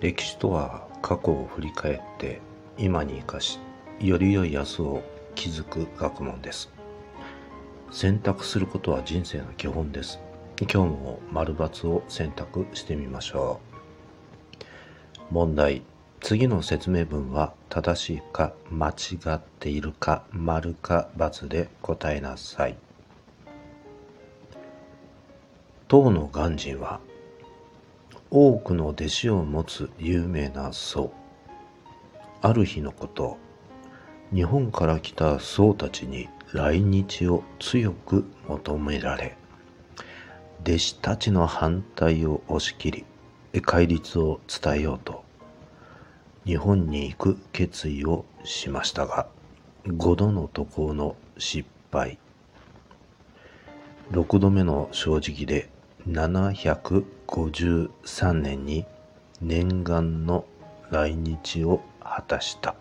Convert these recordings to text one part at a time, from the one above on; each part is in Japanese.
歴史とは過去を振り返って今に生かしより良い明日を築く学問です。選択することは人生の基本です。今日も丸×を選択してみましょう。問題。次の説明文は正しいか間違っているか丸か×で答えなさい。当の鑑真は多くの弟子を持つ有名な僧。ある日のこと日本から来た僧たちに来日を強く求められ弟子たちの反対を押し切り戒律を伝えようと日本に行く決意をしましたが5度の渡航の失敗。6度目の正直で753年に念願の来日を果たした。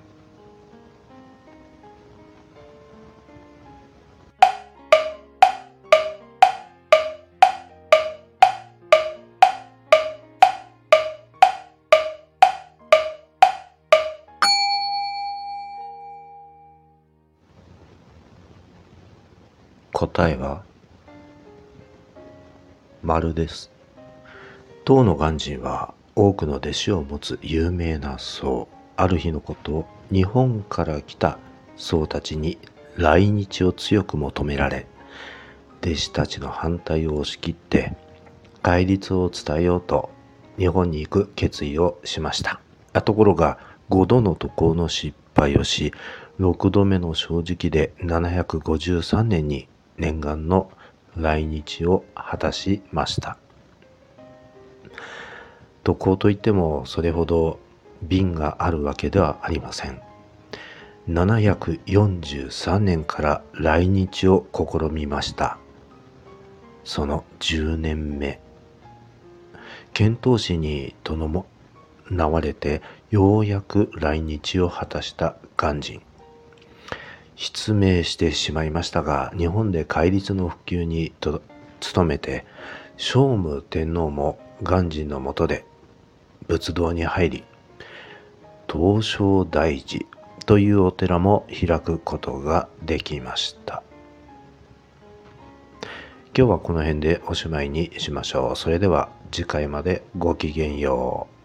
答えは丸です。当の鑑真は多くの弟子を持つ有名な僧。ある日のことを日本から来た僧たちに来日を強く求められ、弟子たちの反対を押し切って戒律を伝えようと日本に行く決意をしました。ところが5度の渡航の失敗をし、6度目の正直で753年に念願の来日を果たしました。渡航といってもそれほど便があるわけではありません。743年から来日を試みました。その10年目。遣唐使に伴われてようやく来日を果たした鑑真。失明してしまいましたが、日本で戒律の普及に努めて、聖武天皇も鑑真のもとで仏道に入り、東照大寺というお寺も開くことができました。今日はこの辺でおしまいにしましょう。それでは次回までごきげんよう。